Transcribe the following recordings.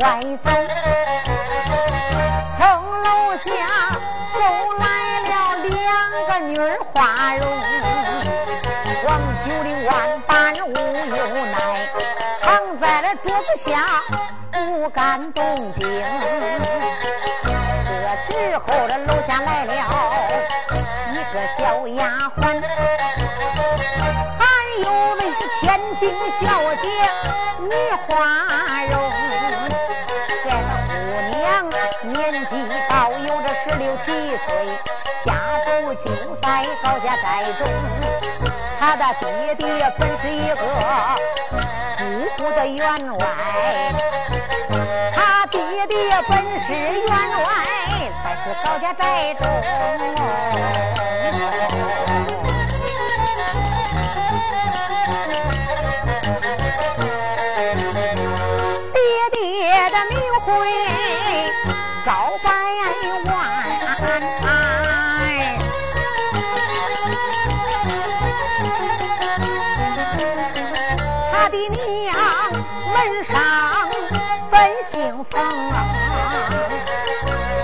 外走。从楼下走来了两个女儿花容，黄九龄万般无有奈，藏在了桌子下不敢动静。这时候这楼下来了一个小丫鬟，还有位是千金小姐女花容。岁，家父就在高家寨中。他的爹爹本是一个富户的员外，他爹爹本是员外，才是高家寨中。姓冯，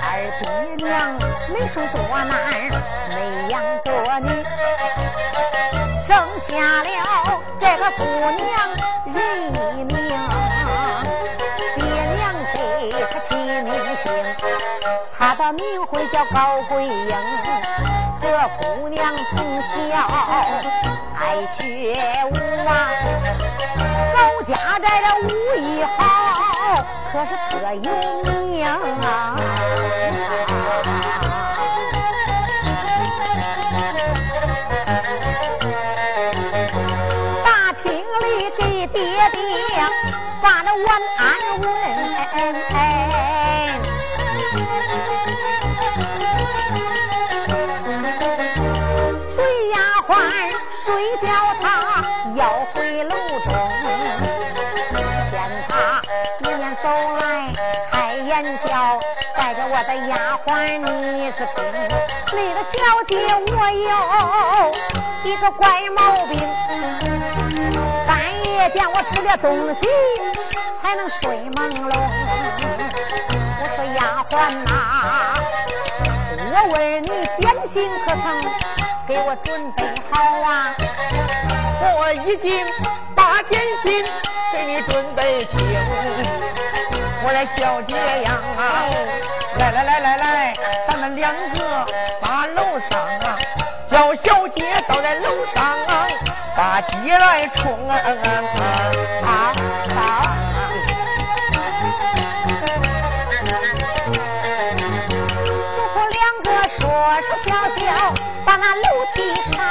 二爹娘没生多男，没养多女，生下了这个姑娘人一名，爹娘给她起名姓，她的名讳叫高桂英。这姑娘从小爱学武啊，家寨的武艺好，可是特有名啊。大厅里给爹爹把那晚安问。丫鬟你是听，那个小姐我有一个怪毛病，半夜见我吃点东西才能睡朦胧。我说丫鬟呐、我问你点心可曾给我准备好啊？我已经把点心给你准备清。我来，小姐呀，来来来来来，咱们两个把楼上啊，叫小姐倒在楼上啊，把鸡来冲啊！好，好。主仆两个说说笑笑，把那楼梯上。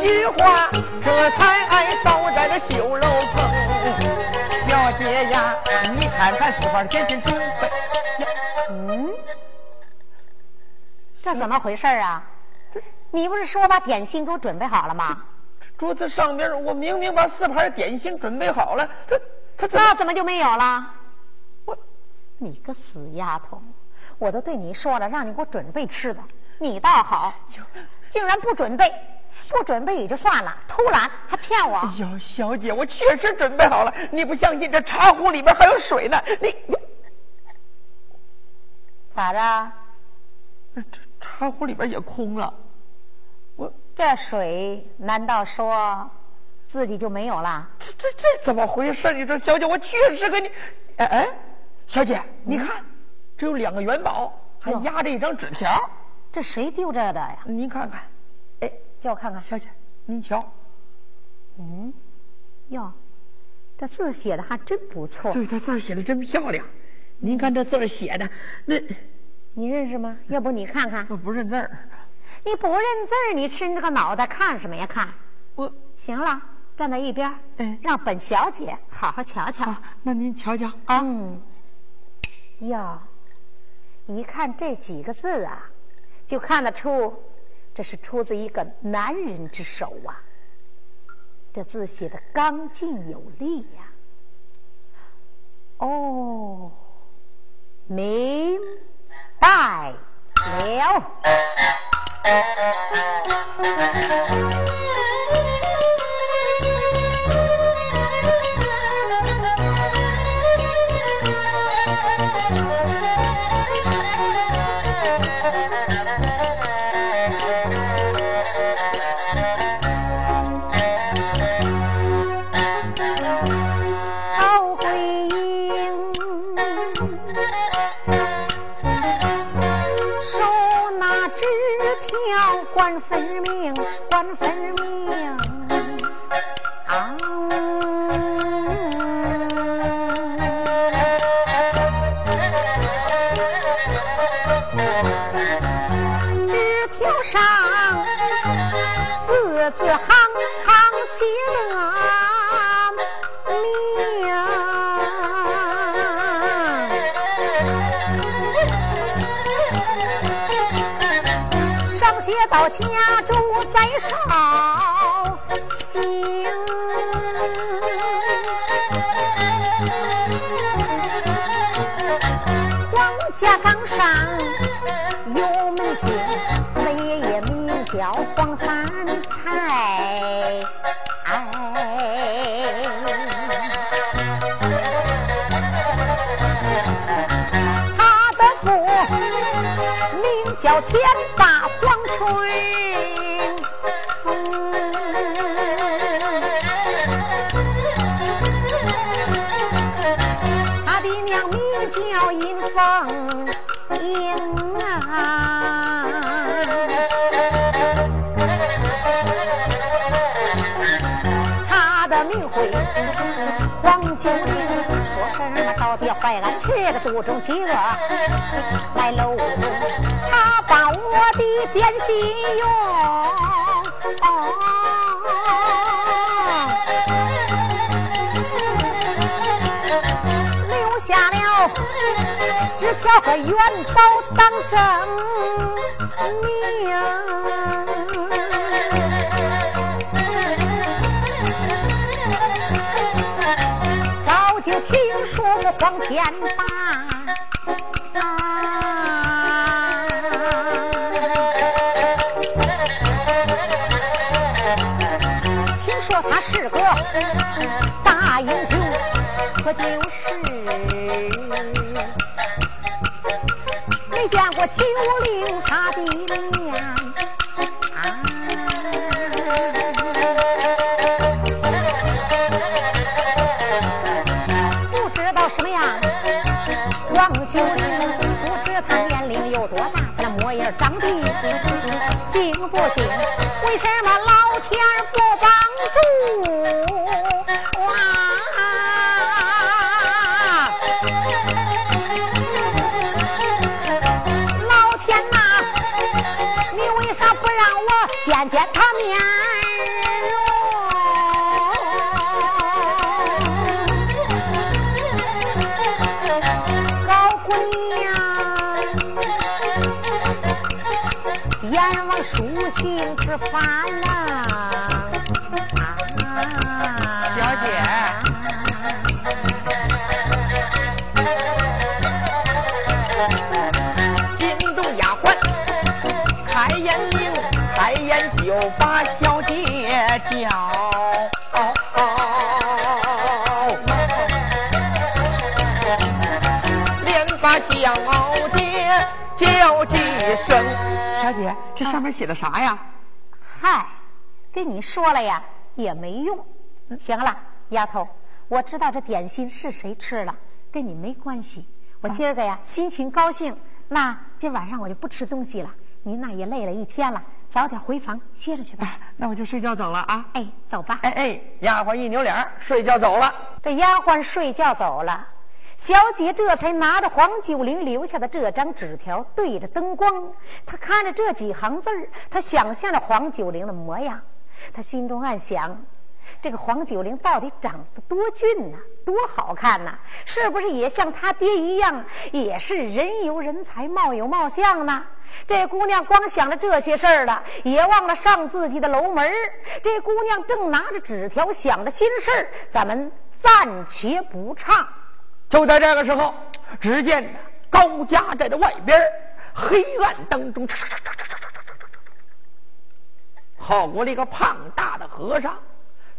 句话，这才倒在了绣楼棚。小姐呀，你看看四方点心准备。嗯，这怎么回事啊？你不是说把点心给我准备好了吗？桌子上边我明明把四盘点心准备好了，他他怎么那怎么就没有了？我你个死丫头！我都对你说了，让你给我准备吃的，你倒好，竟然不准备，不准备也就算了，突然还骗我。哎呦，小姐，我确实准备好了。你不相信，这茶壶里边还有水呢。你咋着？这茶壶里边也空了。我这水难道说自己就没有了？这这这怎么回事？你说，小姐，我确实跟你。哎哎，小姐，你看，这有两个元宝，还压着一张纸条。这谁丢这的呀？您看看。哎，叫我看看，小姐，您瞧，嗯，哟，这字写的还真不错。对，这字写的真漂亮。您看这字写的，那，你认识吗？要不你看看。我不认字儿。你不认字儿，你伸着个脑袋看什么呀？看。我行了，站在一边，哎，让本小姐好好瞧瞧。那您瞧瞧啊。嗯。哟，一看这几个字啊，就看得出。这是出自一个男人之手啊！这字写的刚劲有力呀。哦，明白了。分明，管分明家住在上黄九龄，说什么到底怀俺去的肚中饥饿来楼，他把我的点心用，留下了纸条和元宝当证黄天霸，听说他是个大英雄，可就是没见过九龄他的这上面写的啥呀？嗨，跟你说了呀也没用。行了，丫头，我知道这点心是谁吃了，跟你没关系。我今儿个呀心情高兴，那今晚上我就不吃东西了。您那也累了一天了，早点回房歇着去吧。那我就睡觉走了啊！哎，走吧。哎哎，丫鬟一扭脸睡觉走了。这丫鬟睡觉走了，小姐这才拿着黄九龄留下的这张纸条，对着灯光，她看着这几行字儿，她想象着黄九龄的模样，她心中暗想。这个黄九龄到底长得多俊呐，多好看呐！是不是也像他爹一样，也是人有人才，貌有貌相呢？这姑娘光想着这些事儿了，也忘了上自己的楼门这姑娘正拿着纸条，想着心事儿，咱们暂且不唱。就在这个时候，只见高家寨的外边，黑暗当中，跑过了一个胖大的和尚。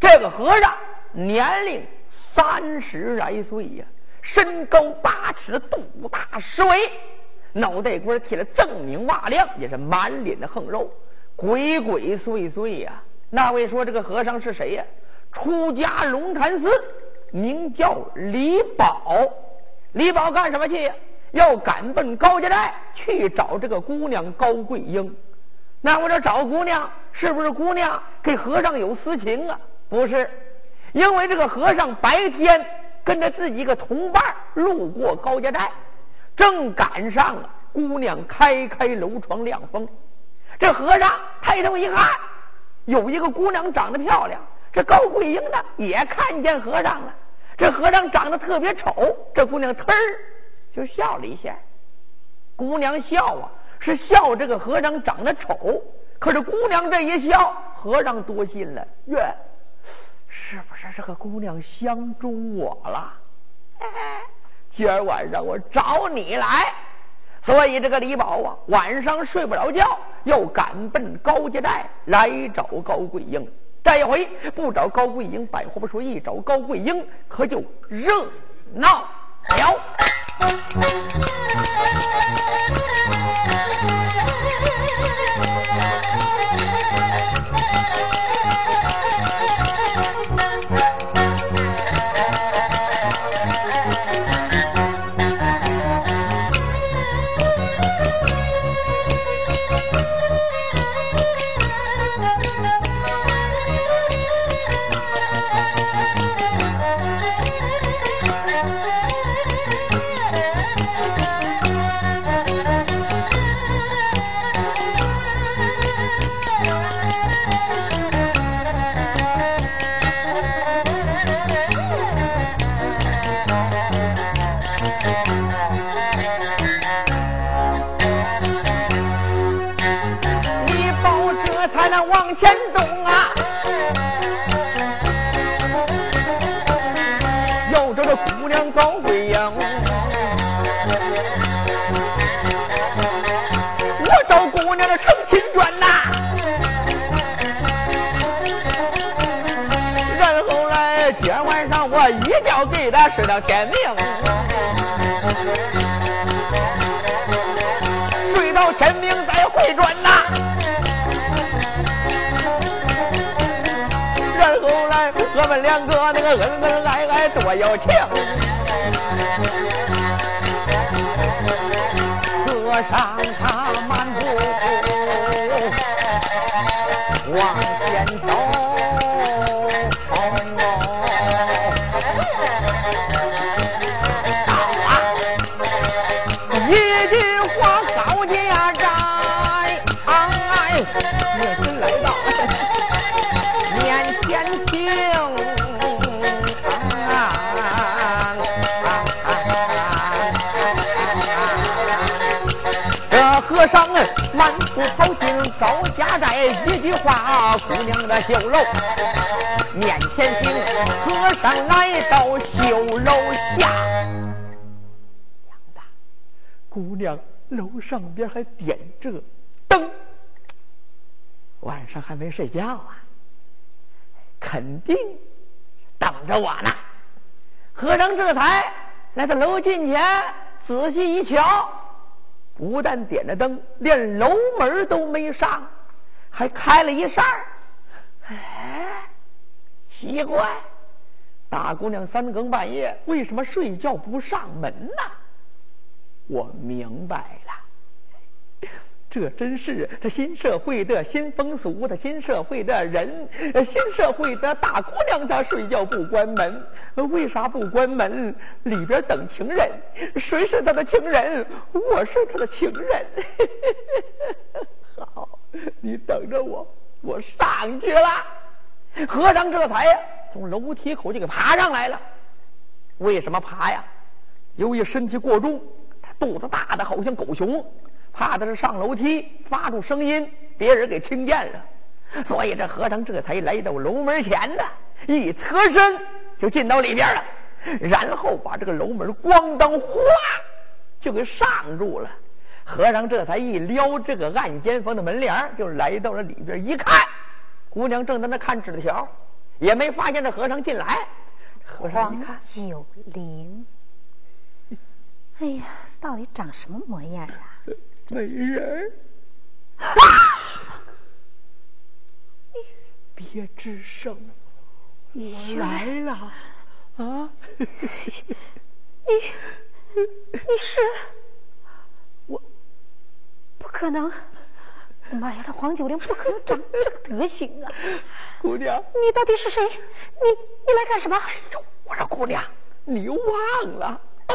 这个和尚年龄三十来岁呀，身高八尺，肚大十围，脑袋瓜剃了锃明瓦亮，也是满脸的横肉，鬼鬼祟祟呀。那位说这个和尚是谁呀？出家龙潭寺，名叫李宝。李宝干什么去？要赶奔高家寨去找这个姑娘高桂英。那我这找姑娘，是不是姑娘给和尚有私情啊？不是，因为这个和尚白天跟着自己一个同伴路过高家寨，正赶上了姑娘开开楼窗亮风。这和尚抬头一看，有一个姑娘长得漂亮。这高桂英呢也看见和尚了。这和尚长得特别丑，这姑娘忒儿就笑了一下。姑娘笑啊，是笑这个和尚长得丑。可是姑娘这一笑，和尚多心了，愿。是不是这个姑娘相中我了？今儿晚上我找你来，所以这个李宝啊，晚上睡不着觉，又赶奔高家寨来找高桂英。这一回不找高贵英，百货不说；一找高贵英，可就热闹了。睡到天明，睡到天明再回转呐。然后来，我们两个那个恩恩爱爱多有情。和尚他漫步往前走。听，这和尚满腹跑进高家寨，一句话，姑娘的绣楼面前行，和尚来到绣楼下。姑娘楼上边还点着灯，晚上还没睡觉啊？肯定等着我呢。和尚这才来到楼近前，仔细一瞧，不但点着灯，连楼门都没上，还开了一扇儿。哎，奇怪，大姑娘三更半夜为什么睡觉不上门呢？我明白了，这真是他新社会的新风俗，他新社会的人，新社会的大姑娘，她睡觉不关门，为啥不关门？里边等情人，谁是他的情人？我是他的情人。好，你等着我，我上去了。和尚这才呀，从楼梯口就给爬上来了。为什么爬呀？由于身体过重。他肚子大的好像狗熊，怕的是上楼梯发出声音，别人给听见了，所以这和尚这才来到楼门前的，一侧身就进到里边了，然后把这个楼门咣当哗就给上住了。和尚这才一撩这个暗间房的门帘，就来到了里边，一看，姑娘正在那看纸条，也没发现这和尚进来。和尚一看，九龄，哎呀。到底长什么模样啊？美人啊！别吱声，我来了啊！你你是我？不可能！妈呀，这黄九龄不可能长这个德行啊！姑娘，你到底是谁？你你来干什么？哎呦，我说姑娘，你忘了啊？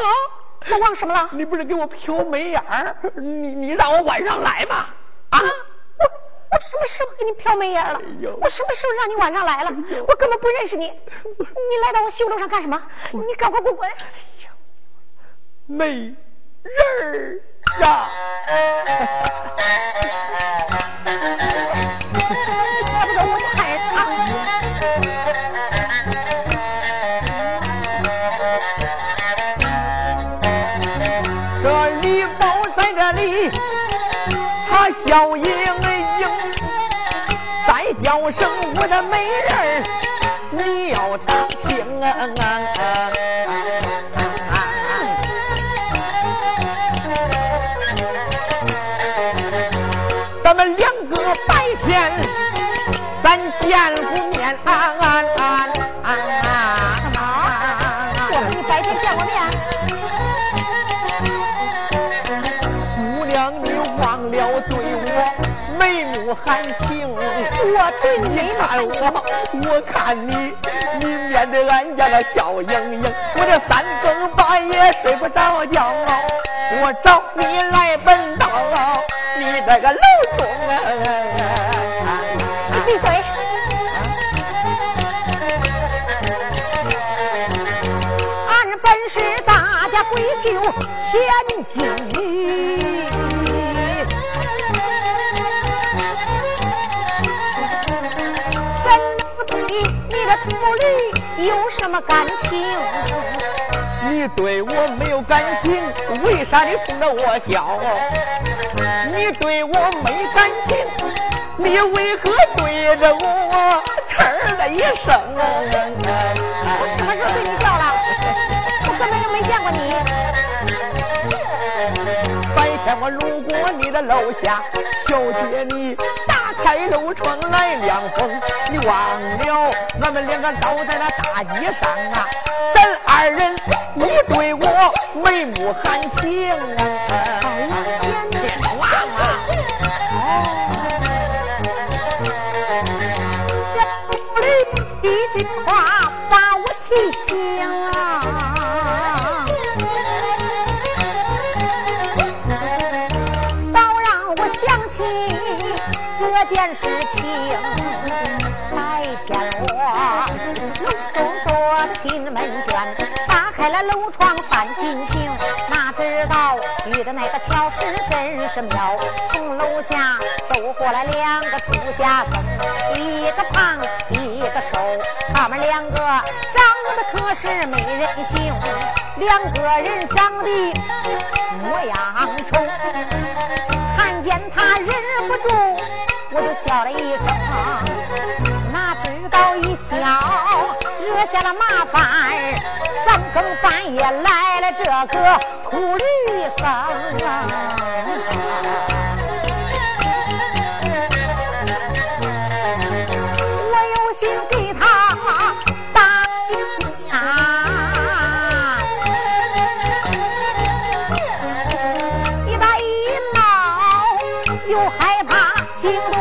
我忘什么了？你不是给我飘眉眼儿？你你让我晚上来吗？啊！我我什么时候给你飘眉眼了？我什么时候让你晚上来了？我根本不认识你。你来到我绣楼上干什么？你赶快给我滚！哎呀，美人儿啊！笑盈盈，再叫声我的美人你要听听啊！咱们两个白天咱见过面！眉目含情，我对你看我，我看你，你面对俺家的笑盈盈，我这三更半夜睡不着觉，我找你来奔道，你这个楼中啊！你闭嘴！俺本是大家闺秀千金。里有什么感情？你对我没有感情，为啥你冲着我笑？你对我没感情，你为何对着我哧的一声？我什么时候对你笑了？我根本就没见过你。白天我路过你的楼下，小姐你。开楼窗来凉风，你忘了俺们两个倒在那大街上啊？咱二人你对我眉目含情啊？别忘啊。这里一句话把我提醒件事情，白天我楼中坐的新门卷，打开了楼窗翻心情，哪知道遇的那个巧事真是妙，从楼下走过来两个出家僧，一个胖一个瘦，他们两个长得可是没人形，两个人长得模样丑，看见他忍不住。我就笑了一声，那知一刀一笑，惹下了麻烦。三更半夜来了这个秃驴僧，我有心给他打一架。一打一闹，又害怕惊动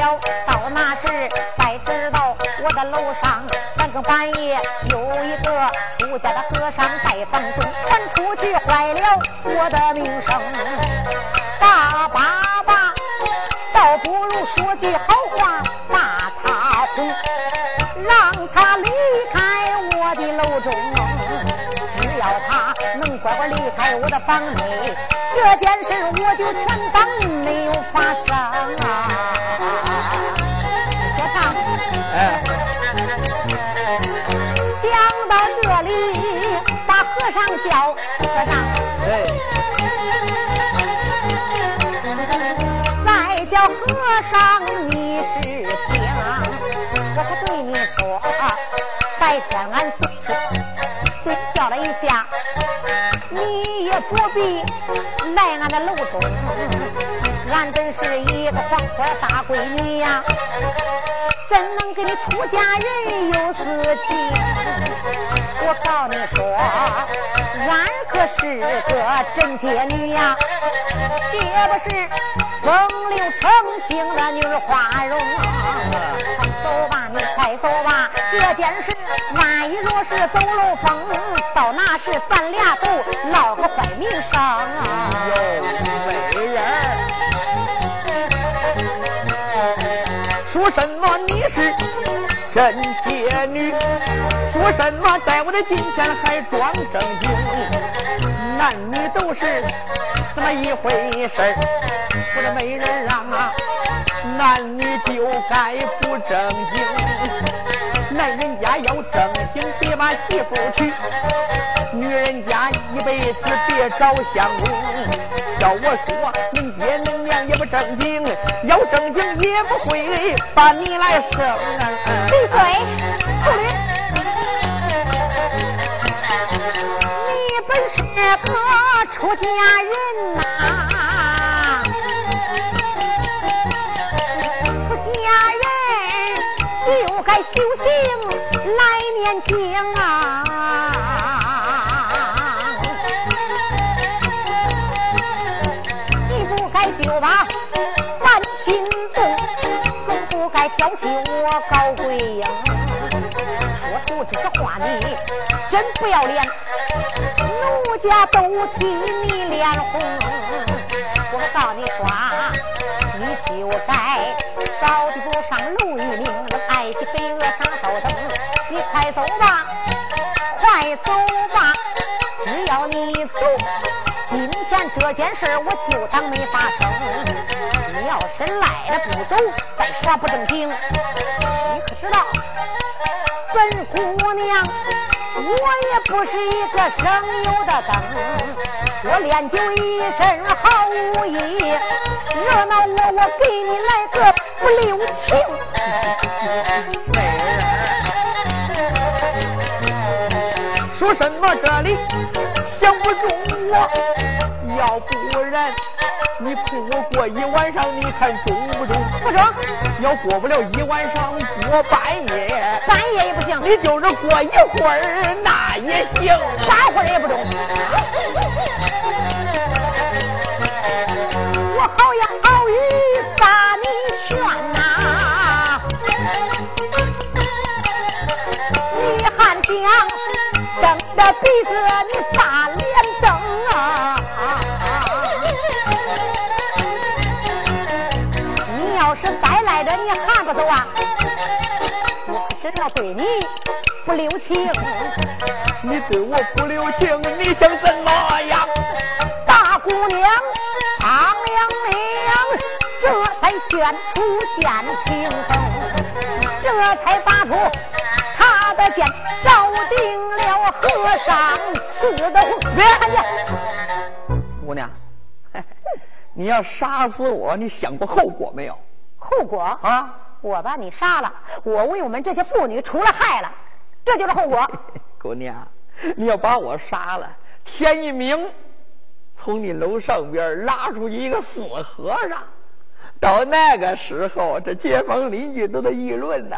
了，到那时才知道我的楼上三更半夜有一个出家的和尚在房中传出去，坏了我的名声。大爸爸，倒不如说句好话把他哄，让他离开我的楼中。只要他能乖乖离开我的房内，这件事我就全当没有发生啊！和尚，哎，想到这里，把和尚叫和尚。哎，再叫和尚，你是听，我可对你说，白天俺虽说叫了一下，你也不必来俺的楼中，俺真是一个黄花大闺女呀，怎能跟你出家人有私情？我告你说，俺可是个贞洁女呀，绝不是风流成性的女花容。走吧，你快走吧，这件事万一若是走漏风，到那时咱俩都闹个坏名上啊！有美人，说什么你是贞洁女？说什么在我的近前还装正经？男女都是这么一回事儿。我的美人儿啊，男女就该不正经。男人家要正经，别把媳妇娶；女人家一辈子别找相公。要我说，恁爹恁娘也不正经，要正经也不会把你来生。闭嘴，秃驴！你本是个出家人呐、出家人就该修行年轻啊！你不该就把凡心动，更不该挑起我高贵呀。说出这些话你真不要脸，奴家都替你脸红。我告你说，你就该扫地不上楼一领，爱惜飞蛾上头灯。快走吧，快走吧，只要你走，今天这件事我就当没发生。你要是赖了不走，再耍不正经，你可知道？本姑娘，我也不是一个省油的灯，我练就一身好武艺，惹恼我，我给你来个不留情。说什么这里想不中我？要不然你陪我过一晚上，你看中不中？不中，要过不了一晚上，过半夜，半夜也不行，你就是过一会儿那也行。半会儿也不中。着鼻子你把脸瞪啊？你要是再赖着你还不走啊？我可真要对你不留情。你对我不留情，你想怎么样？大姑娘苍凉凉，这才卷出剑清风，这才拔出的剑，照定了和尚死的红。别看见，姑娘，你要杀死我，你想过后果没有？后果啊？我把你杀了，我为我们这些妇女除了害了，这就是后果。姑娘，你要把我杀了，天一明，从你楼上边拉出去一个死和尚，到那个时候，这街坊邻居都在议论呢。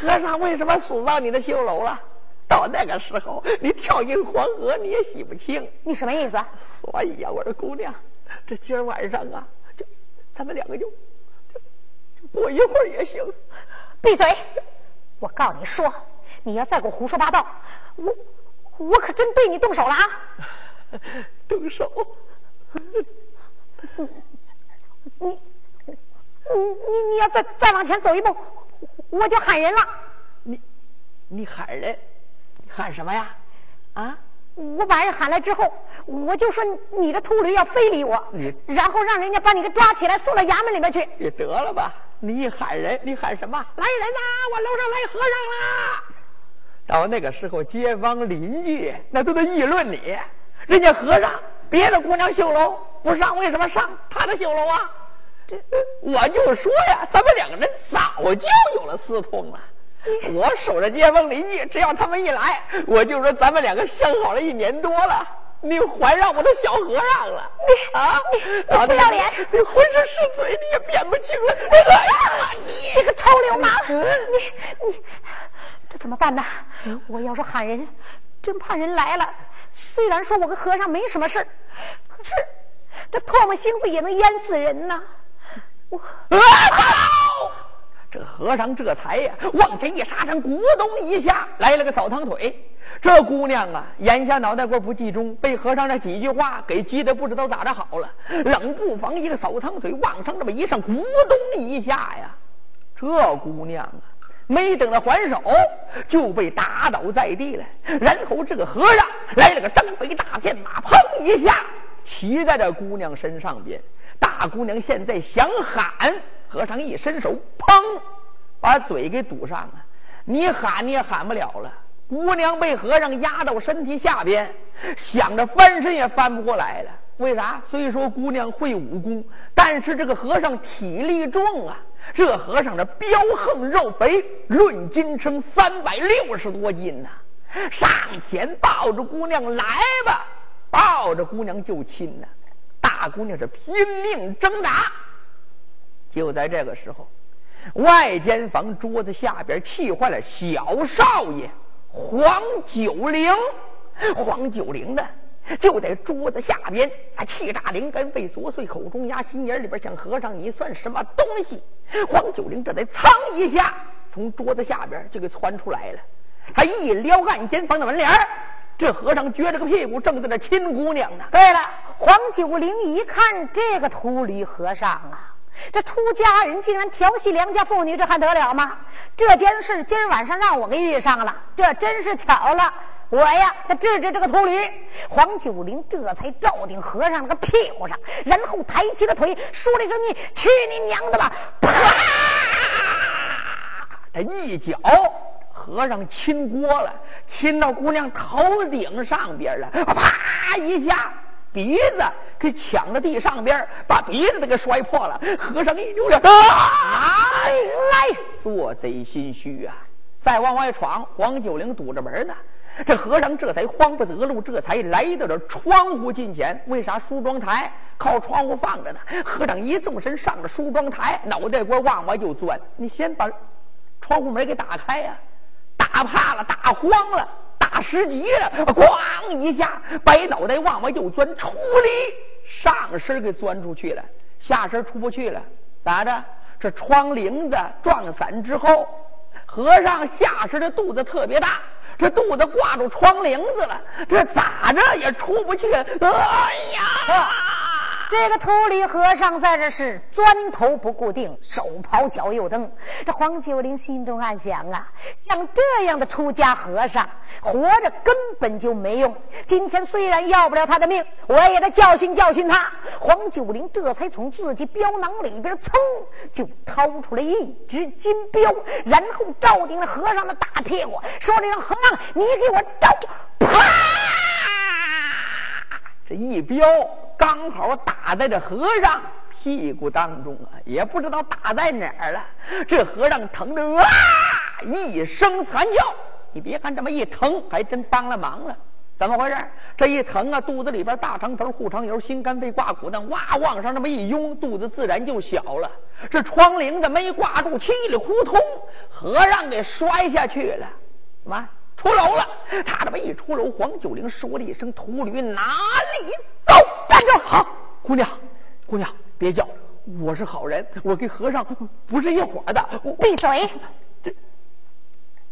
和尚为什么死到你的绣楼了？到那个时候，你跳进黄河你也洗不清。你什么意思？所以呀，我说姑娘，这今儿晚上啊，就咱们两个就就过一会儿也行。闭嘴！我告诉你说，你要再给我胡说八道，我我可真对你动手了啊！动手？你你你你要再再往前走一步，我就喊人了。你你喊人？喊什么呀？啊！我把人喊来之后，我就说你的秃驴要非礼我，你然后让人家把你给抓起来送到衙门里面去。你得了吧！你一喊人，你喊什么？来人呐！我楼上来和尚啦！到那个时候，街坊邻居那都在议论你。人家和尚别的姑娘绣楼不上，为什么上他的绣楼啊？这我就说呀，咱们两个人早就有了私通了。我守着街坊邻居，只要他们一来，我就说咱们两个相好了一年多了，你还让我的小和尚了？你啊，你不要脸！你浑身是嘴，你也辨不清了。哎呀，你这个臭流氓！你你这怎么办呢？我要是喊人，真怕人来了。虽然说我跟和尚没什么事可是这唾沫星子也能淹死人呐！我。这和尚这才呀，往前一刹身，咕咚一下来了个扫堂腿。这姑娘啊，眼下脑袋瓜不集中，被和尚这几句话给急得不知道咋着好了。冷不防一个扫堂腿往上这么一上，咕咚一下呀，这姑娘啊，没等她还手，就被打倒在地了。然后这个和尚来了个张飞大片马，砰一下骑在这姑娘身上边。大姑娘现在想喊。和尚一伸手，砰，把嘴给堵上了。你喊你也喊不了了。姑娘被和尚压到身体下边，想着翻身也翻不过来了。为啥？虽说姑娘会武功，但是这个和尚体力重啊。这和尚这膘横肉肥，论斤称三百六十多斤呐。上前抱着姑娘来吧，抱着姑娘就亲呐。大姑娘是拼命挣扎。就在这个时候，外间房桌子下边气坏了小少爷黄九龄。黄九龄呢，就在桌子下边，啊，气炸灵根被琐碎，口中压心眼里边想：和尚，你算什么东西？黄九龄这才噌一下从桌子下边就给窜出来了。他一撩暗间房的门帘这和尚撅着个屁股正在那亲姑娘呢。对了，黄九龄一看这个秃驴和尚啊。这出家人竟然调戏良家妇女，这还得了吗？这件事今儿晚上让我给遇上了，这真是巧了。我呀，得治治这个秃驴。黄九龄这才照定和尚那个屁股上，然后抬起了腿，说了一声：“你去你娘的吧！”啪！这一脚，和尚亲锅了，亲到姑娘头顶上边了，啪一下。鼻子给抢到地上边，把鼻子都给摔破了。和尚一扭脸，啊，来，做贼心虚啊！再往外闯，黄九龄堵着门呢。这和尚这才慌不择路，这才来到这窗户近前。为啥梳妆台靠窗户放着呢？和尚一纵身上了梳妆台，脑袋瓜往外就钻。你先把窗户门给打开呀！打怕了，打慌了。打十级了，咣一下，白脑袋往外就钻，出力上身给钻出去了，下身出不去了，咋着？这窗棂子撞散之后，和尚下身的肚子特别大，这肚子挂住窗棂子了，这咋着也出不去？哎呀！这个秃驴和尚在这是钻头不固定，手刨脚又蹬。这黄九龄心中暗想啊，像这样的出家和尚，活着根本就没用。今天虽然要不了他的命，我也得教训教训他。黄九龄这才从自己镖囊里边噌就掏出来一只金镖，然后照定了和尚的大屁股，说：“这声和尚，你给我照！”啪！这一镖。刚好打在这和尚屁股当中啊，也不知道打在哪儿了。这和尚疼的啊一声惨叫，你别看这么一疼，还真帮了忙了。怎么回事？这一疼啊，肚子里边大肠头、护肠油、心肝肺、挂骨蛋，哇，往上这么一拥，肚子自然就小了。这窗棂子没挂住，稀里糊涂，和尚给摔下去了。妈，出楼了！他这么一出楼，黄九龄说了一声：“秃驴哪里走？”站住！好，姑娘，姑娘别叫，我是好人，我跟和尚不是一伙的。闭嘴！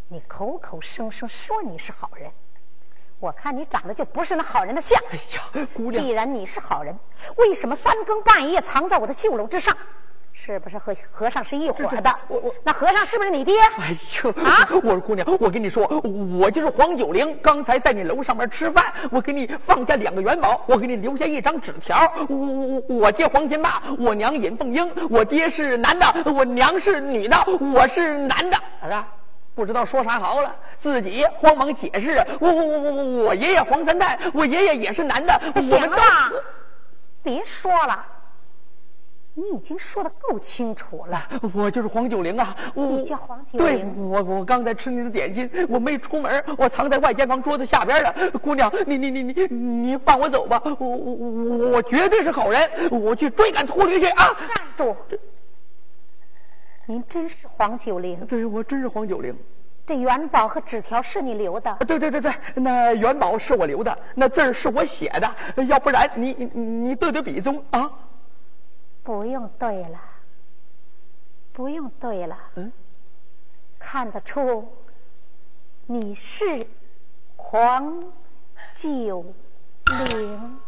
你口口声声说你是好人。我看你长得就不是那好人的相。哎呀，姑娘，既然你是好人，为什么三更半夜藏在我的绣楼之上？是不是和和尚是一伙的？我我那和尚是不是你爹？哎呦啊！我说姑娘，我跟你说，我就是黄九龄。刚才在你楼上面吃饭，我给你放下两个元宝，我给你留下一张纸条。我我我爹黄金霸，我娘尹凤英，我爹是男的，我娘是女的，我是男的。啊？不知道说啥好了，自己慌忙解释：“我我我我我我爷爷黄三蛋，我爷爷也是男的。”行了，别说了，你已经说的够清楚了。我就是黄九龄啊，你叫黄九龄。对，我我刚才吃你的点心，我没出门，我藏在外间房桌子下边了。姑娘，你你你你你放我走吧，我我我我绝对是好人，我去追赶秃驴去啊！站住！您真是黄九龄？对，我真是黄九龄。这元宝和纸条是你留的？对对对对，那元宝是我留的，那字儿是我写的。要不然你你你对对笔宗啊？不用对了，不用对了。嗯，看得出你是狂九龄。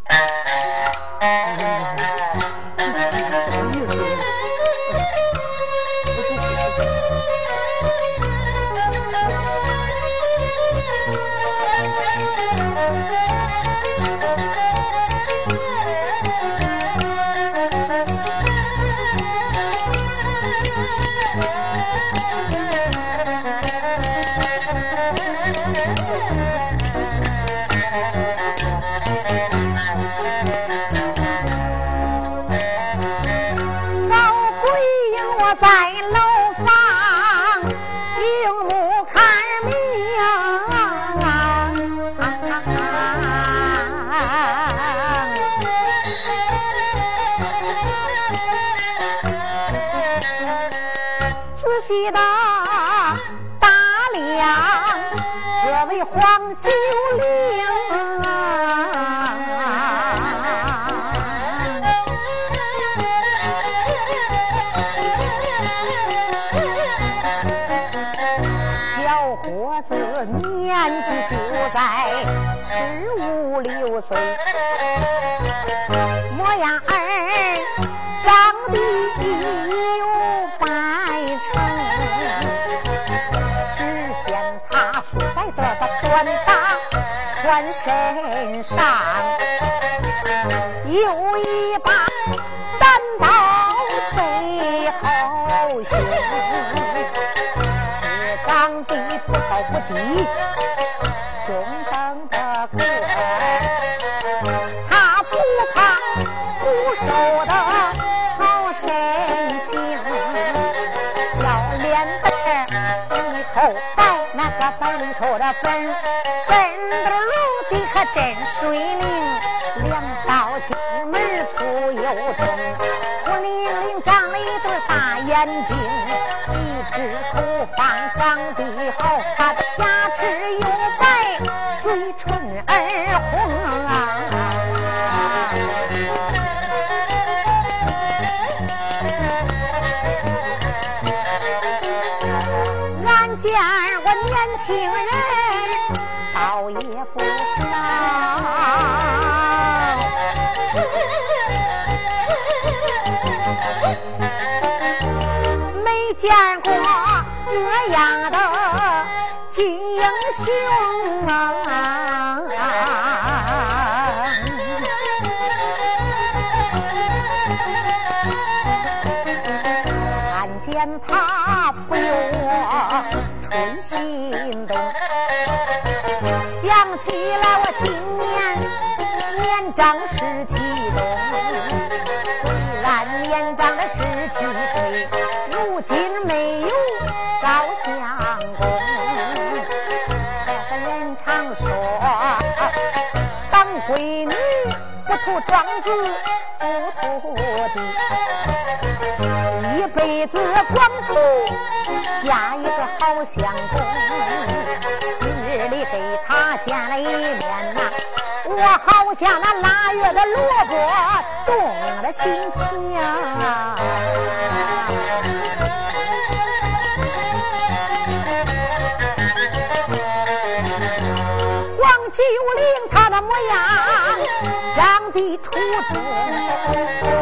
模样儿长得有百成，只见他素白的短发穿身上，有一把真水灵，两道进门粗又重，孤零零长了一对大眼睛，一只起来我今年年长十七冬，虽然。年长了十七岁，如今没有照相公。这个人常说，当闺女不图庄子不图地，一辈子光图嫁一个好相公。今日里给见了一面呐。我好像那腊月的萝卜动了心情，黄九龄他的模样长得出众。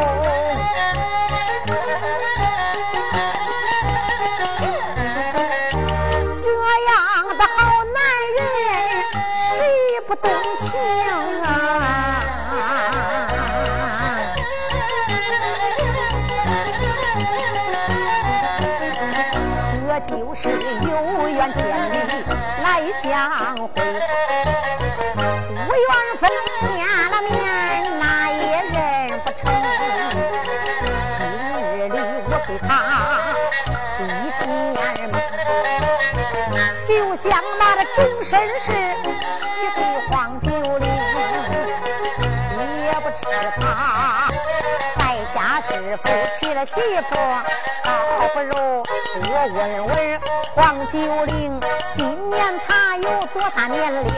终身是否娶了媳妇，倒不如。我问问黄九龄，今年他有多大年龄？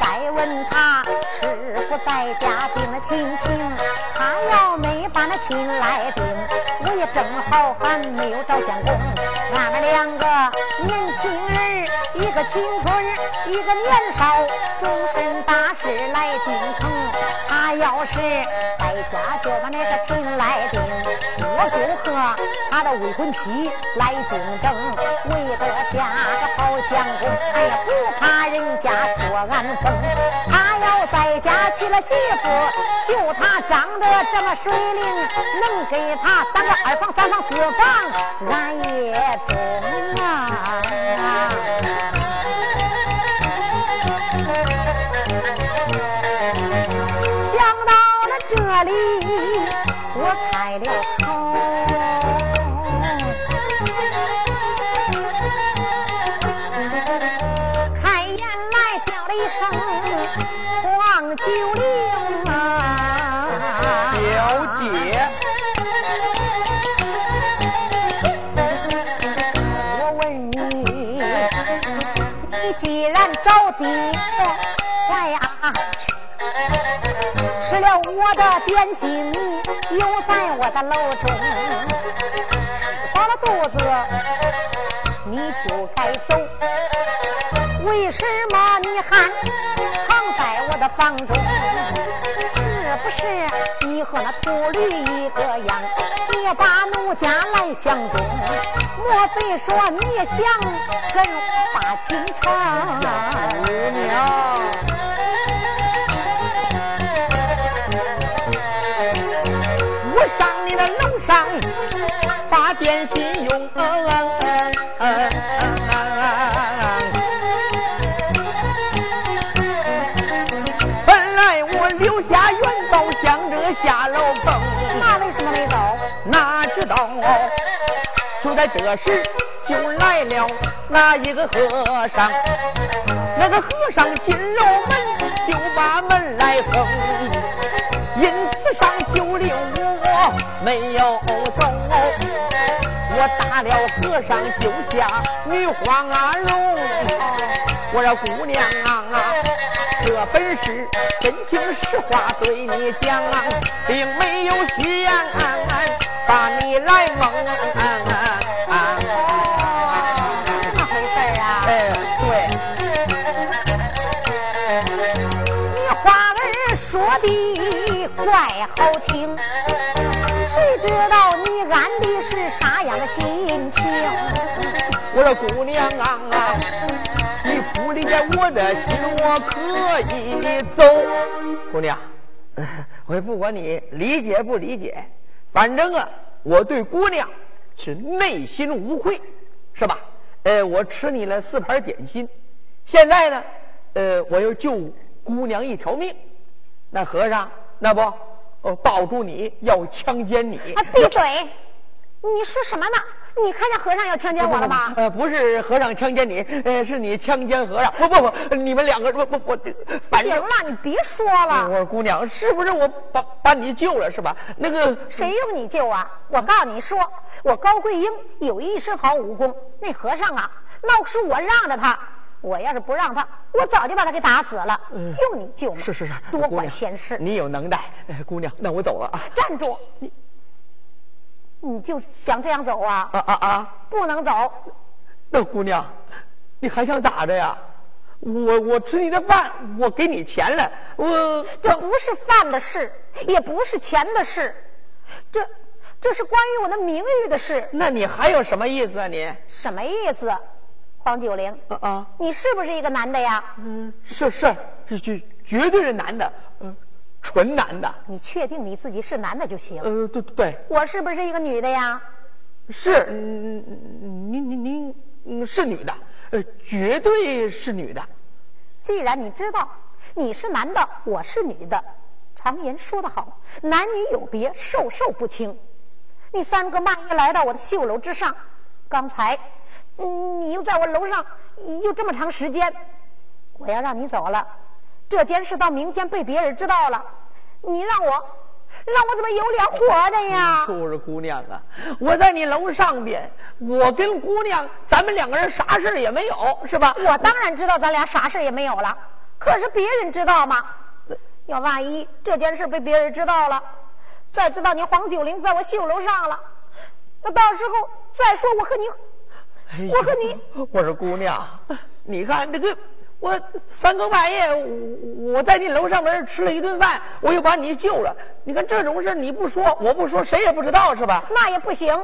再问他是否在家定了亲情？他要没把那亲来定，我也正好还没有找相公。俺们两个年轻人，一个青春，一个年少，终身大事来定成。他要是在家就把那个亲来定，我就和他的未婚妻来竞争，为得嫁个好相公。哎呀，不怕人家说俺疯。他要在家娶了媳妇，就他长得这么水灵，能给他当个二房、三房、四房，俺也中啊。想到了这里我开了着地，哎呀！吃了我的点心，又在我的楼中吃饱了肚子，你就该走。为什么你还的房中？是不是你和那秃驴一个样，别把奴家来相中？莫非说你想跟把情长？姑娘。楼上把点心用，下元宝想着下楼蹦，那为什么没走？哪知道就在这时就来了那一个和尚，那个和尚进了门就把门来封，因此上九令我。没有走，我打了和尚救下女花容。我说姑娘啊，这本是真情实话对你讲，并没有虚言把你来蒙。怎么回事啊？哎，对，你话儿说的怪好听。谁知道你安的是啥样的心情？我说姑娘啊，你不理解我的心，我可以走。姑娘，我也不管你理解不理解，反正啊，我对姑娘是内心无愧，是吧？呃，我吃你了四盘点心，现在呢，呃，我要救姑娘一条命。那和尚，那不呃抱住你要强奸你。啊，闭嘴！你说什么呢？你看见和尚要强奸我了吗？呃，不是和尚强奸你，呃，是你强奸和尚。不不不，你们两个不不我，反正行了，你别说了。我说姑娘，是不是我把把你救了是吧？那个谁用你救啊？我告诉你说，我高桂英有一身好武功，那和尚啊，那是我让着他。我要是不让他，我早就把他给打死了。用你救吗？是是是，多管闲事。你有能耐，哎姑娘，那我走了啊站住！你你就想这样走啊？啊啊啊！不能走！那姑娘，你还想咋着呀？我我吃你的饭，我给你钱了，我这不是饭的事，也不是钱的事，这这是关于我的名誉的事。那你还有什么意思啊你？什么意思？黄九龄，啊啊，你是不是一个男的呀？嗯，是是是绝绝对是男的，嗯、纯男的，你确定你自己是男的就行。呃，对对，我是不是一个女的呀？是，嗯，您您您嗯是女的，呃，绝对是女的。既然你知道你是男的，我是女的，常言说得好，男女有别，授受不亲。你三更半夜来到我的绣楼之上，刚才，嗯，你又在我楼上又这么长时间，我要让你走了，这件事到明天被别人知道了，你让我，让我怎么有脸活的呀？就是姑娘啊，我在你楼上边，我跟姑娘，咱们两个人啥事儿也没有，是吧？我当然知道咱俩啥事也没有了，可是别人知道吗？要万一这件事被别人知道了，再知道你黄九龄在我绣楼上了，那到时候再说我和你，哎我和你，我说姑娘，你看这个，我三更半夜，我我在你楼上门吃了一顿饭，我又把你救了。你看这种事你不说，我不说，谁也不知道，是吧？那也不行。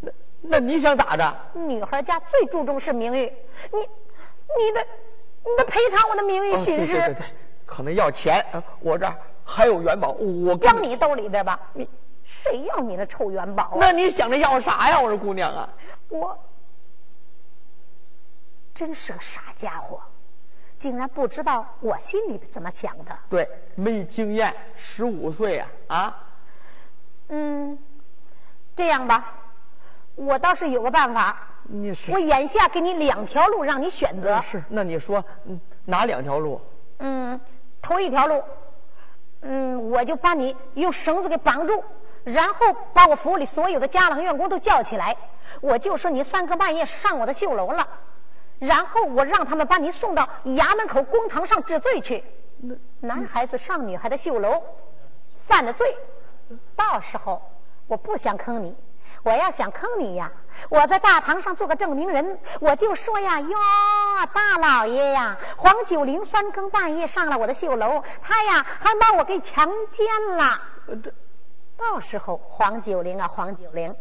那那你想咋着？女孩家最注重是名誉，你，你的，你得赔偿我的名誉哦损失，对对对对，可能要钱，呃我这儿还有元宝，我给装你兜里边吧。你，谁要你那臭元宝啊？那你想着要啥呀？我说姑娘啊，我真是个傻家伙，竟然不知道我心里怎么想的。对，没经验，十五岁呀，啊，嗯，这样吧，我倒是有个办法。你是我眼下给你两条路让你选择。是，那你说，嗯，哪两条路？嗯，头一条路，嗯，我就把你用绳子给绑住，然后把我府里所有的家郎员工都叫起来，我就说你三更半夜上我的绣楼了，然后我让他们把你送到衙门口公堂上治罪去。男孩子上女孩的绣楼，犯了罪，到时候我不想坑你。我要想坑你呀，我在大堂上做个证明人，我就说呀，哟，大老爷呀，黄九龄三更半夜上了我的绣楼，他呀还把我给强奸了。到时候黄九龄啊，黄九龄，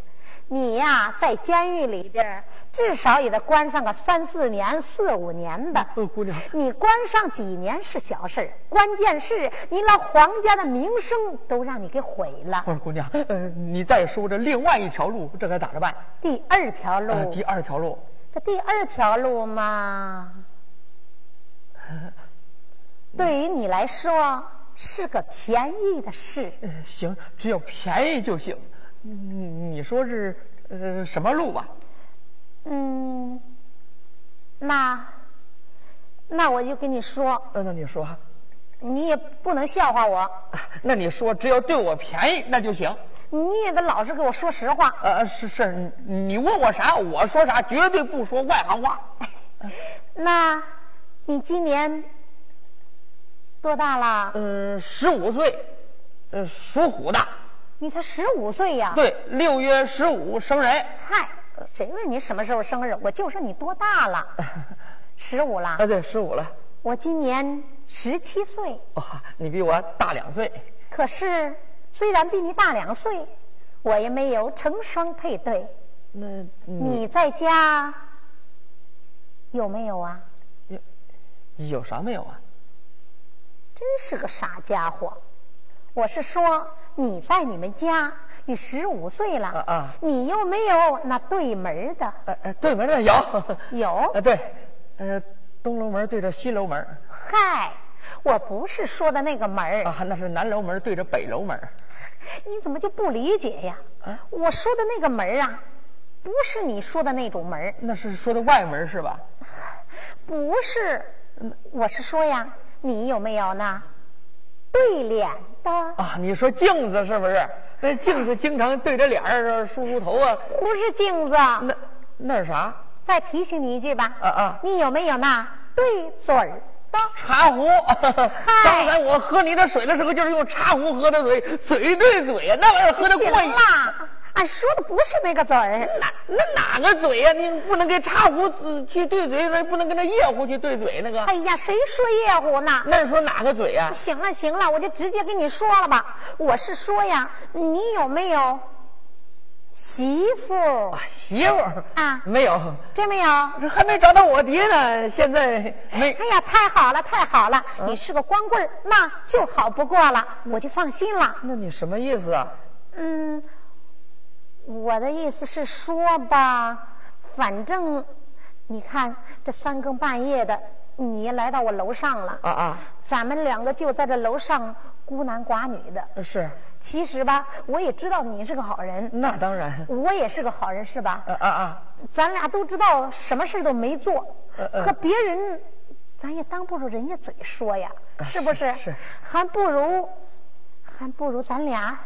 你呀在监狱里边至少也得关上个三四年、四五年的。哦姑娘你关上几年是小事儿，关键是你老黄家的名声都让你给毁了我。说姑娘，呃，你再说这另外一条路，这该咋着办？第二条路，呃，第二条路，这第二条路嘛，对于你来说是个便宜的事。呃，行，只要便宜就行。嗯，你说是呃什么路吧？嗯，那那我就跟你说，呃，那你说，你也不能笑话我，那你说只要对我便宜那就行。你也得老实给我说实话。呃，是是，你你问我啥，我说啥，绝对不说外行话。那，你今年多大了？嗯，十五岁，呃，属虎的，你才十五岁呀。对，六月十五生人。嗨，谁问你什么时候生日？我就说你多大了，十五了。啊，对，十五了。我今年十七岁，哇，你比我大两岁。可是虽然比你大两岁，我也没有成双配对。那你在家有没有啊？有有啥没有啊？真是个傻家伙！我是说你在你们家，你十五岁了，啊啊你又没有那对门的，呃呃，对门的有。有 呃，对，呃，东楼门对着西楼门。嗨，我不是说的那个门。啊，那是南楼门对着北楼门。你怎么就不理解呀？我说的那个门啊，不是你说的那种门，那是说的外门是吧？不是。我是说呀，你有没有呢对脸的？啊，你说镜子是不是？那镜子经常对着脸儿梳梳头啊。不是镜子，那那是啥？再提醒你一句吧。啊啊，你有没有那对嘴儿的？茶壶。刚才我喝你的水的时候，就是用茶壶喝的水，嘴对嘴，那玩意儿喝的过瘾。俺说的不是那个嘴儿，哪那哪个嘴呀？你不能跟茶壶去对嘴，那不能跟那夜壶去对嘴那个。哎呀，谁说夜壶呢？那是说哪个嘴呀？行了行了，我就直接跟你说了吧。我是说呀，你有没有媳妇？媳妇啊？没有，真没有？这还没找到我爹呢，现在没。哎呀，太好了太好了！你是个光棍那就好不过了，我就放心了。那你什么意思啊？嗯。我的意思是说吧，反正你看这三更半夜的，你来到我楼上了啊啊！咱们两个就在这楼上孤男寡女的。是。其实吧，我也知道你是个好人。那当然。我也是个好人，是吧？啊啊啊！咱俩都知道什么事都没做，可别人咱也当不住人家嘴说呀，是不是？是。还不如，还不如咱俩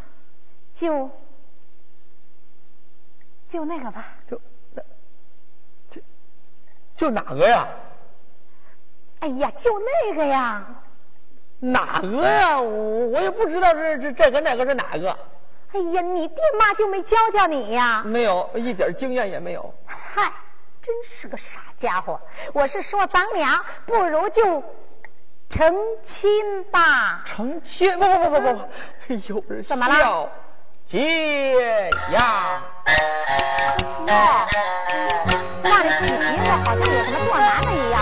就。就那个吧，就那，就就哪个呀？哎呀，就那个呀！哪个呀？我我也不知道这这这个那个是哪个。哎呀，你爹妈就没教教你呀？没有，一点经验也没有。嗨，真是个傻家伙！我是说，咱俩不如就成亲吧。成亲？不不不不不，有人怎么了？结呀！哦，那里娶媳妇好像有什么做难的一样。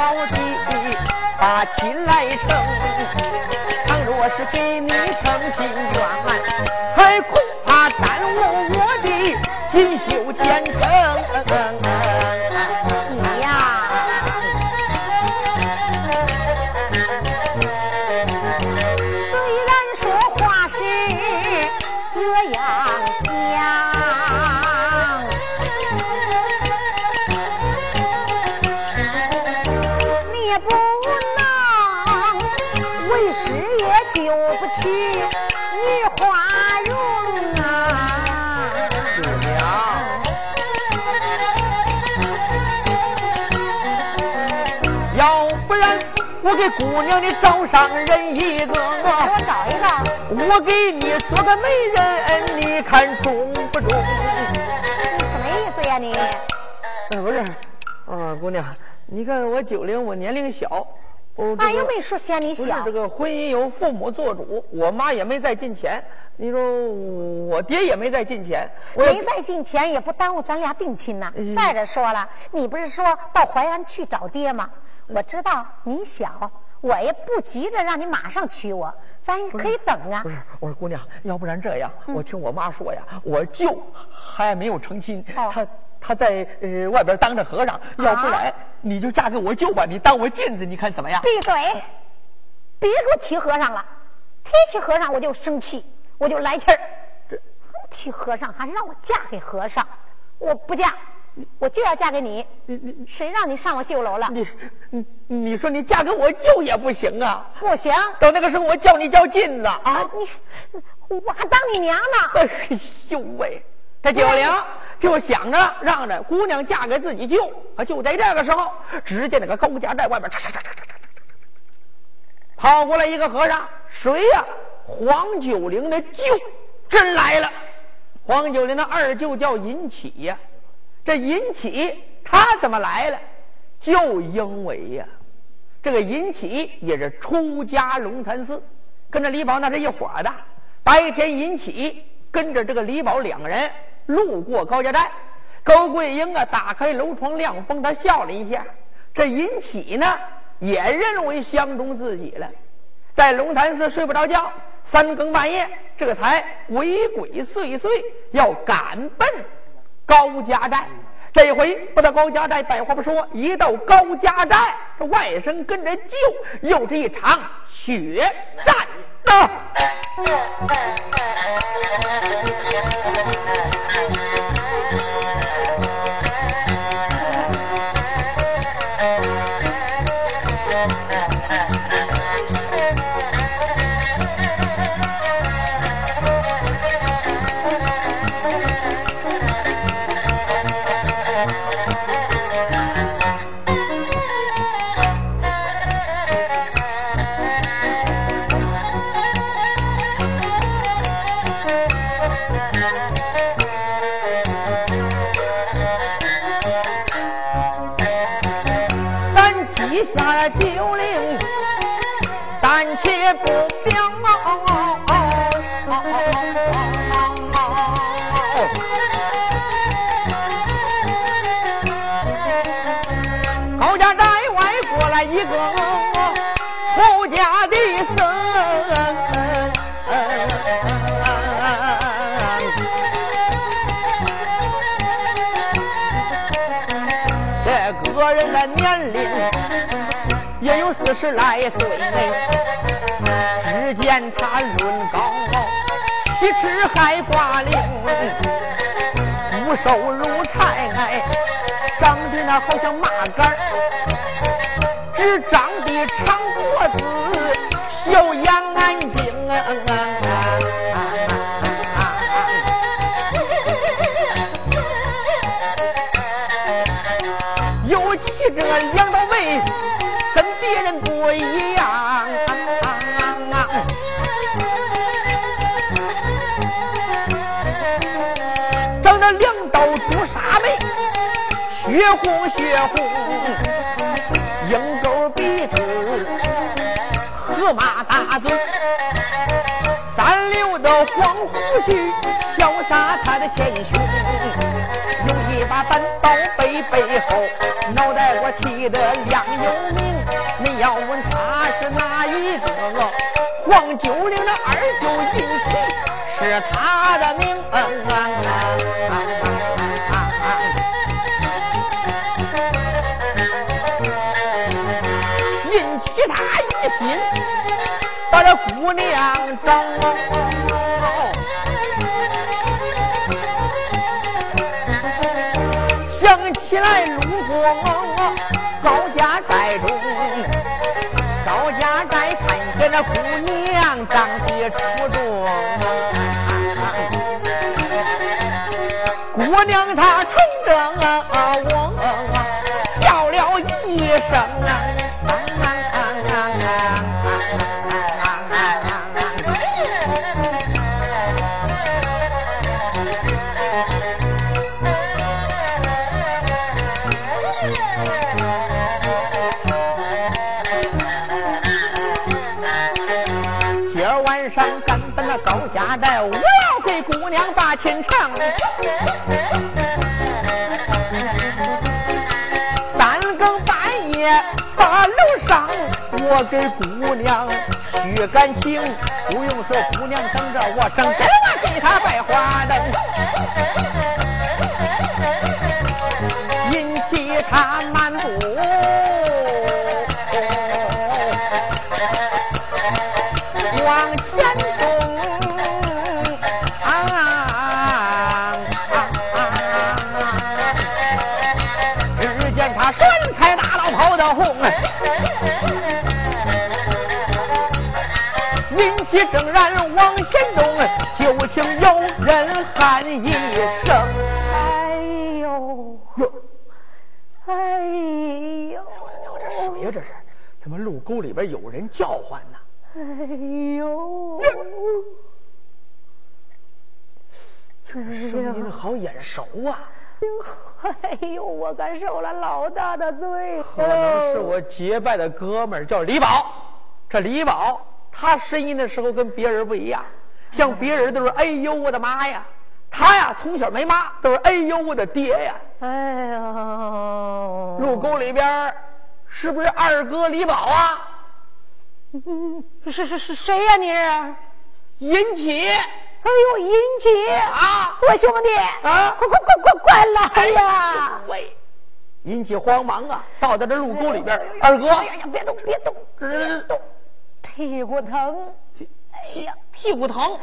好地把亲来成。倘若是给你成心愿，还恐怕耽误我的锦绣前程。我给姑娘你找上人一个，给我找一个。我给你做个媒人，你看中不中？你什么意思呀你？不是，啊姑娘，你看我九龄，我年龄小。俺又没说嫌你小。这个婚姻由父母做主，我妈也没再进钱。你说我爹也没再进钱，没再进钱也不耽误咱俩定亲呐。再者说了，你不是说到淮安去找爹吗？我知道你小，我也不急着让你马上娶我，咱也可以等啊。不是，我说姑娘，要不然这样，我听我妈说呀，我舅还没有成亲，他他在呃外边当着和尚，要不然你就嫁给我舅吧，你当我妗子，你看怎么样？闭嘴！别给我提和尚了，提起和尚我就生气，我就来气儿。提和尚还是让我嫁给和尚，我不嫁。我就要嫁给你，你你谁让你上我绣楼了？你你你说你嫁给我舅也不行啊！不行，到那个时候我叫你叫妗子啊！你我还当你娘呢！哎呦喂，这九龄就想着让着姑娘嫁给自己舅。啊，就在这个时候，只见那个高家寨外面，嚓嚓嚓嚓嚓嚓嚓，跑过来一个和尚，谁呀？黄九龄的舅真来了。黄九龄的二舅叫尹启呀。这尹启他怎么来了？就因为呀，这个尹启也是出家龙潭寺，跟着李宝那是一伙的。白天，尹启跟着这个李宝两个人路过高家寨，高桂英啊打开楼窗亮风，他笑了一下。这尹启呢也认为相中自己了，在龙潭寺睡不着觉，三更半夜这才鬼鬼祟祟要赶奔高家寨。这回不到高家寨，百话不说，一到高家寨，这外甥跟着舅，又是一场血战呐啊！四十来岁，只见他论高七尺还挂翎，骨瘦如柴，长得那好像麻杆只长得长脖子，小眼睛啊，尤其这两道血红血红，鹰钩鼻子，河马大嘴，三流的黄胡须，潇洒他的前胸，有一把单刀背背后，脑袋瓜剃得亮又明。你要问他是哪一个？黄九龄的二舅爷引起他疑心，把这姑娘找。想起来路过高家寨中。高家寨看见那姑娘长得出众，姑娘她冲着我要给姑娘把亲唱。三更半夜把楼上，我给姑娘续感情。不用说，姑娘等着我，整天我给她拜花灯，喜正然往前走，就听有人喊一声：“哎呦，哎呦，这谁呀？这是？怎么路沟里边有人叫唤呢？哎呦，声音好眼熟啊！哎呦，我可受了老大的罪。可能是我结拜的哥们儿叫李宝。这李宝他呻吟的时候跟别人不一样，像别人都是哎呦我的妈呀，他呀从小没妈，都是哎呦我的爹呀。哎呦，路沟里边是不是二哥李宝啊？嗯，是是是谁呀？你？银起。哎呦，银起啊！我兄弟啊！快快快快快来呀！喂，银起慌忙啊，到达这路沟里边。二哥，哎呀呀，别动别动，别动，屁股疼。哎呀，屁股疼！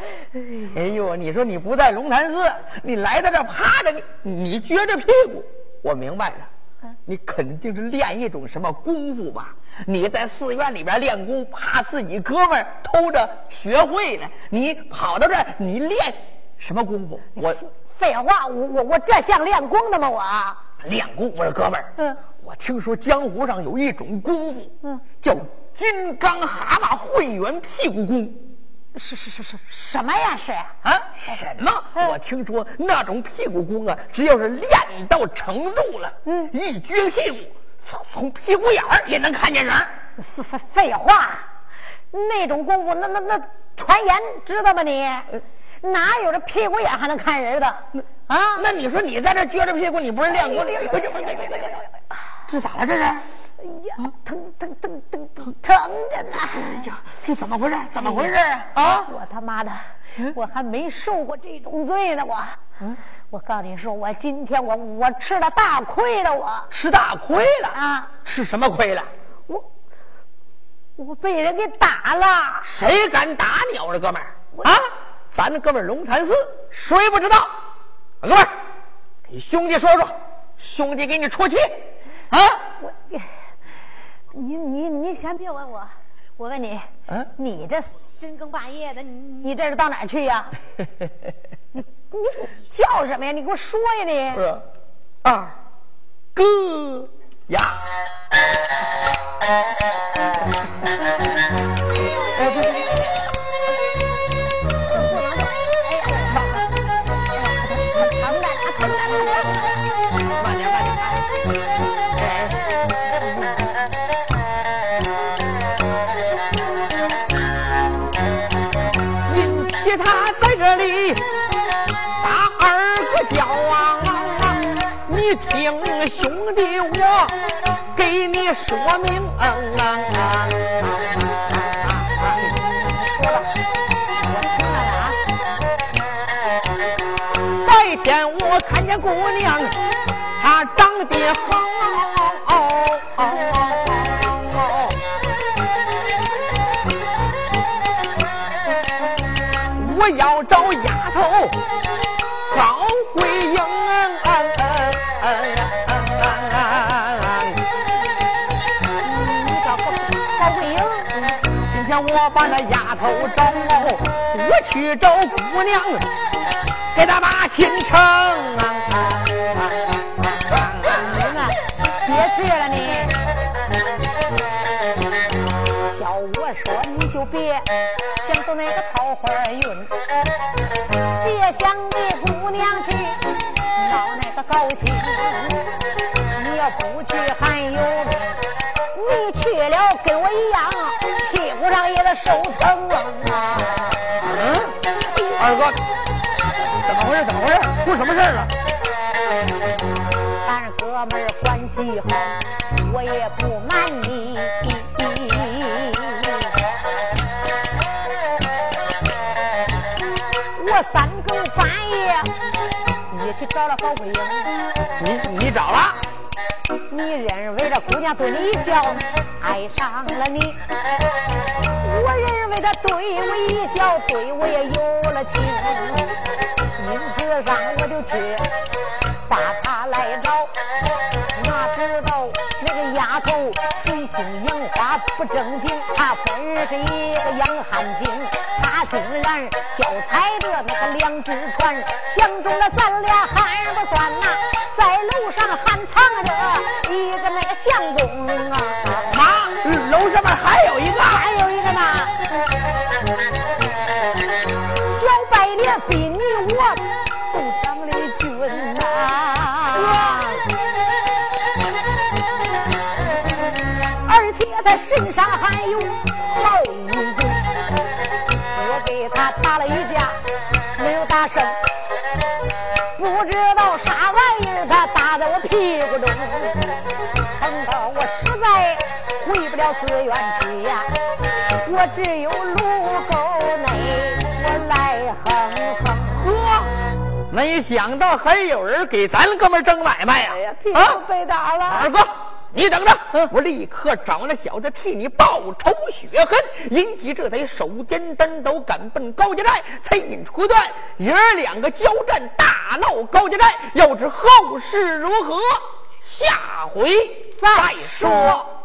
哎呦，你说你不在龙潭寺，你来到这趴着，你你撅着屁股，我明白了，你肯定是练一种什么功夫吧？你在寺院里边练功，怕自己哥们偷着学会了，你跑到这儿，你练什么功夫？我废话，我我我这像练功的吗？我练功，我说哥们儿，嗯，我听说江湖上有一种功夫，嗯，叫金刚蛤蟆会员屁股功。是是是是什么呀？是啊？什么？我听说那种屁股功啊，只要是练到程度了，嗯，一撅屁股。从从屁股眼儿也能看见人。废废废话，那种功夫，那那那传言知道吗？你哪有这屁股眼还能看人的？啊？那你说你在这撅着屁股，你不是练功？这咋了？这是？哎呀，疼疼疼疼疼疼着呢！哎呀，这怎么回事？怎么回事啊？啊！我他妈的，我还没受过这种罪呢！我，我告诉你说，我今天我我吃了大亏了！我吃大亏了啊！吃什么亏了？我我被人给打了！谁敢打你？我这哥们儿啊！咱哥们儿龙潭寺谁不知道？哥们儿，给兄弟说说，兄弟给你出气啊！我。你你你先别问我，我问你，嗯，你这深更半夜的，你你这是到哪儿去呀？你你叫什么呀？你给我说呀你！是二哥呀。你 兄弟，我给你说明。白天我看见姑娘，她长得好，我要找我把那丫头找，我去找姑娘，给她把亲成啊。别去了你，说你就别享受那个桃花运，别想你姑娘去闹那个高兴。你要不去还有命，你去了跟我一样。屁股上也得受疼啊！嗯，二哥，怎么回事？怎么回事？出什么事了？咱哥们儿关系好，我也不瞒你。我三更半夜也去找了高桂英。你你找了？你认为这姑娘对你一笑，爱上了你？我认为她对我一笑，对我也有了情，因此上我就去把她来找，哪知道那个丫头水性杨花不正经，她本是一个洋汉精，她竟然脚踩着那个两只船，相中了咱俩还不算呐，在楼上还藏着一个那个相公啊！妈，楼上面还有一个，还有一个呢，小白脸比你我都长得俊他身上还有好武功，我给他打了一架，没有打胜，不知道啥玩意儿他打在我屁股中，疼到我实在回不了寺院去呀，我只有路沟内我来哼哼。没想到还有人给咱哥们整买卖呀！哎呀，屁啊股，被打了。二哥，你等着，我立刻找那小子替你报仇雪恨。引起这才手掂单刀，赶奔高家寨。才引出段，爷儿两个交战，大闹高家寨。要知后事如何，下回再说。